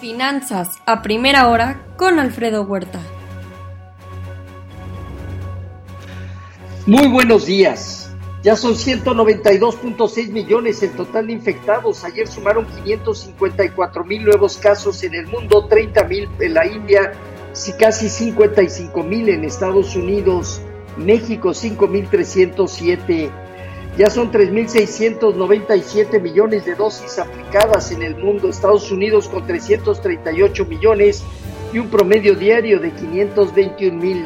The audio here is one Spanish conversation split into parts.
Finanzas a primera hora con Alfredo Huerta. Muy buenos días. Ya son 192.6 millones el total de infectados. Ayer sumaron 554 mil nuevos casos en el mundo, 30 mil en la India, casi 55 mil en Estados Unidos, México 5.307 ya son 3.697 millones de dosis aplicadas en el mundo, Estados Unidos con 338 millones y un promedio diario de 521 mil.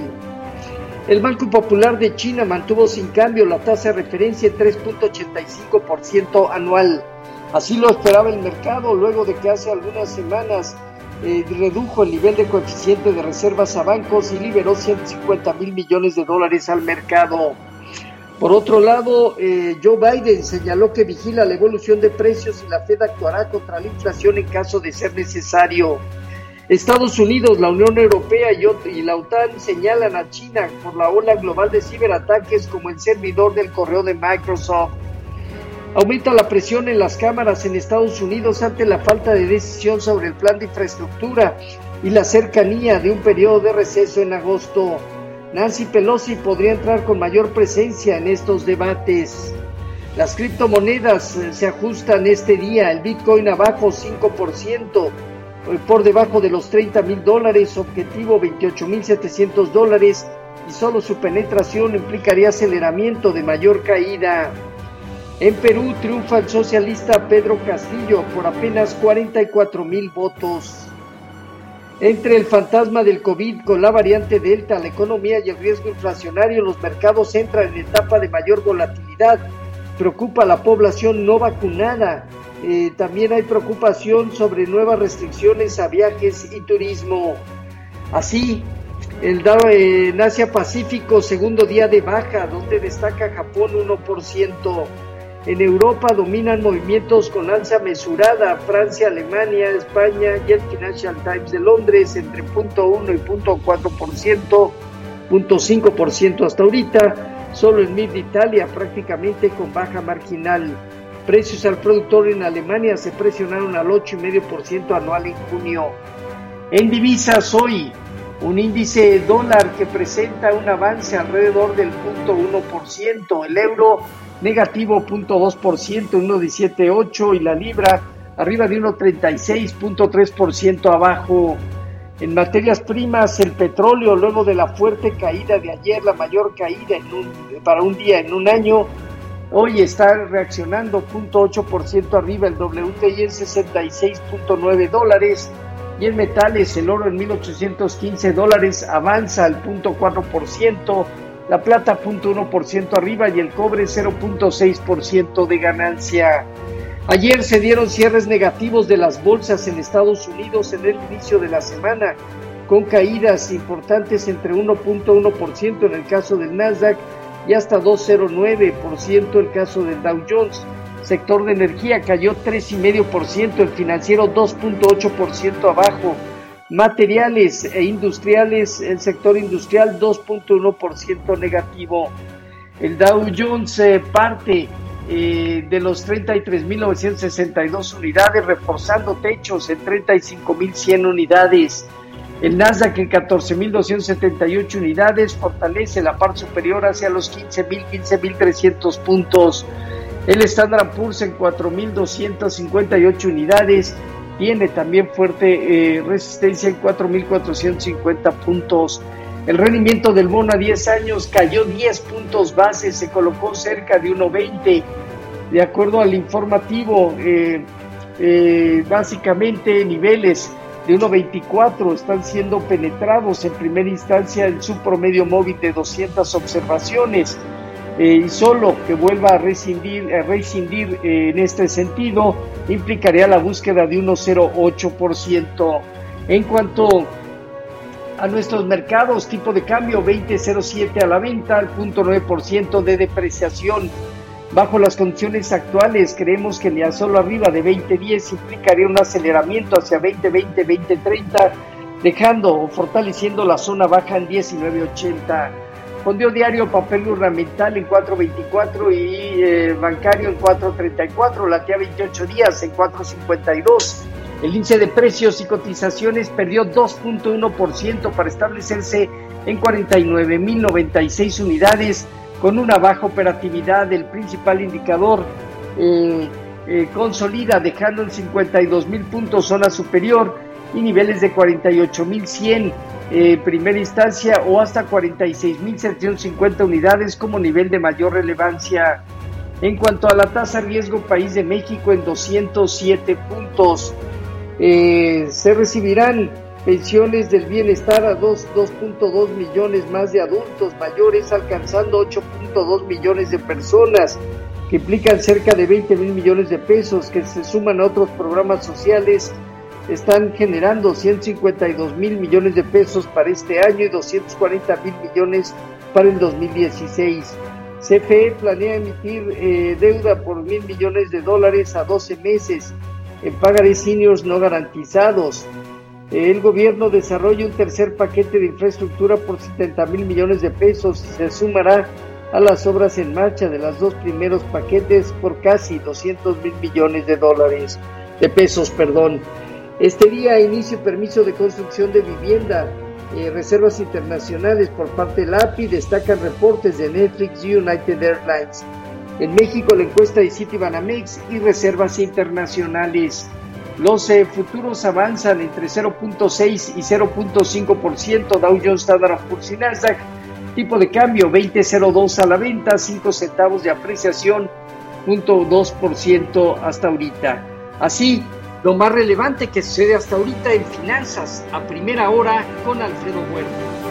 El Banco Popular de China mantuvo sin cambio la tasa de referencia en 3.85% anual. Así lo esperaba el mercado luego de que hace algunas semanas eh, redujo el nivel de coeficiente de reservas a bancos y liberó 150 mil millones de dólares al mercado. Por otro lado, eh, Joe Biden señaló que vigila la evolución de precios y la Fed actuará contra la inflación en caso de ser necesario. Estados Unidos, la Unión Europea y la OTAN señalan a China por la ola global de ciberataques como el servidor del correo de Microsoft. Aumenta la presión en las cámaras en Estados Unidos ante la falta de decisión sobre el plan de infraestructura y la cercanía de un periodo de receso en agosto. Nancy Pelosi podría entrar con mayor presencia en estos debates. Las criptomonedas eh, se ajustan este día, el Bitcoin abajo 5%, eh, por debajo de los 30 mil dólares, objetivo 28 mil 700 dólares y solo su penetración implicaría aceleramiento de mayor caída. En Perú triunfa el socialista Pedro Castillo por apenas 44 mil votos. Entre el fantasma del COVID con la variante Delta, la economía y el riesgo inflacionario, los mercados entran en etapa de mayor volatilidad. Preocupa a la población no vacunada. Eh, también hay preocupación sobre nuevas restricciones a viajes y turismo. Así, el Dow en Asia Pacífico, segundo día de baja, donde destaca Japón 1%. En Europa dominan movimientos con alza mesurada, Francia, Alemania, España y el Financial Times de Londres entre 0.1 y 0.4%, 0.5% hasta ahorita, solo en MID Italia prácticamente con baja marginal. Precios al productor en Alemania se presionaron al 8,5% anual en junio. En divisas hoy, un índice dólar que presenta un avance alrededor del 0.1%, el euro negativo 0.2%, 1.178 y la libra arriba de 1.36.3% abajo. En materias primas, el petróleo, luego de la fuerte caída de ayer, la mayor caída en un, para un día en un año, hoy está reaccionando 0.8% arriba el WTI en 66.9 dólares y en metales el oro en 1815 dólares avanza al 0.4% la plata 0.1% arriba y el cobre 0.6% de ganancia. Ayer se dieron cierres negativos de las bolsas en Estados Unidos en el inicio de la semana, con caídas importantes entre 1.1% en el caso del Nasdaq y hasta 2.09% el caso del Dow Jones. Sector de energía cayó 3,5%, el financiero 2.8% abajo materiales e industriales, el sector industrial 2.1% negativo. El Dow Jones eh, parte eh, de los 33.962 unidades, reforzando techos en 35.100 unidades. El Nasdaq en 14.278 unidades fortalece la parte superior hacia los 15.000, 15.300 puntos. El Standard Poor's en 4.258 unidades tiene también fuerte eh, resistencia en 4.450 puntos. El rendimiento del bono a 10 años cayó 10 puntos base, se colocó cerca de 1.20. De acuerdo al informativo, eh, eh, básicamente niveles de 1.24 están siendo penetrados en primera instancia en su promedio móvil de 200 observaciones. Eh, y solo que vuelva a rescindir, eh, en este sentido implicaría la búsqueda de 1,08%. En cuanto a nuestros mercados, tipo de cambio 20.07 a la venta, al 0.9% de depreciación. Bajo las condiciones actuales, creemos que ya solo arriba de 20.10 implicaría un aceleramiento hacia 2020-2030, dejando o fortaleciendo la zona baja en 19.80. Fondeo diario, papel ornamental en 4.24 y eh, bancario en 4.34, latía 28 días en 4.52. El índice de precios y cotizaciones perdió 2.1% para establecerse en 49.096 unidades con una baja operatividad. El principal indicador eh, eh, consolida dejando en 52.000 puntos zona superior y niveles de 48.100 eh, primera instancia o hasta 46.750 unidades como nivel de mayor relevancia. En cuanto a la tasa riesgo país de México en 207 puntos, eh, se recibirán pensiones del bienestar a 2.2 millones más de adultos mayores, alcanzando 8.2 millones de personas, que implican cerca de 20 mil millones de pesos, que se suman a otros programas sociales están generando 152 mil millones de pesos para este año y 240 mil millones para el 2016. CFE planea emitir eh, deuda por mil millones de dólares a 12 meses en pagarés seniors no garantizados. El gobierno desarrolla un tercer paquete de infraestructura por 70 mil millones de pesos y se sumará a las obras en marcha de los dos primeros paquetes por casi 200 mil millones de dólares, de pesos, perdón. Este día inicio permiso de construcción de vivienda, eh, reservas internacionales por parte del API, destacan reportes de Netflix y United Airlines. En México la encuesta de Citibanamex y reservas internacionales. Los eh, futuros avanzan entre 0.6 y 0.5%, Dow Jones, Standard Poor's Nasdaq. Tipo de cambio 20.02 a la venta, 5 centavos de apreciación, 0.2% hasta ahorita. Así, lo más relevante que sucede hasta ahorita en finanzas a primera hora con Alfredo Huerta.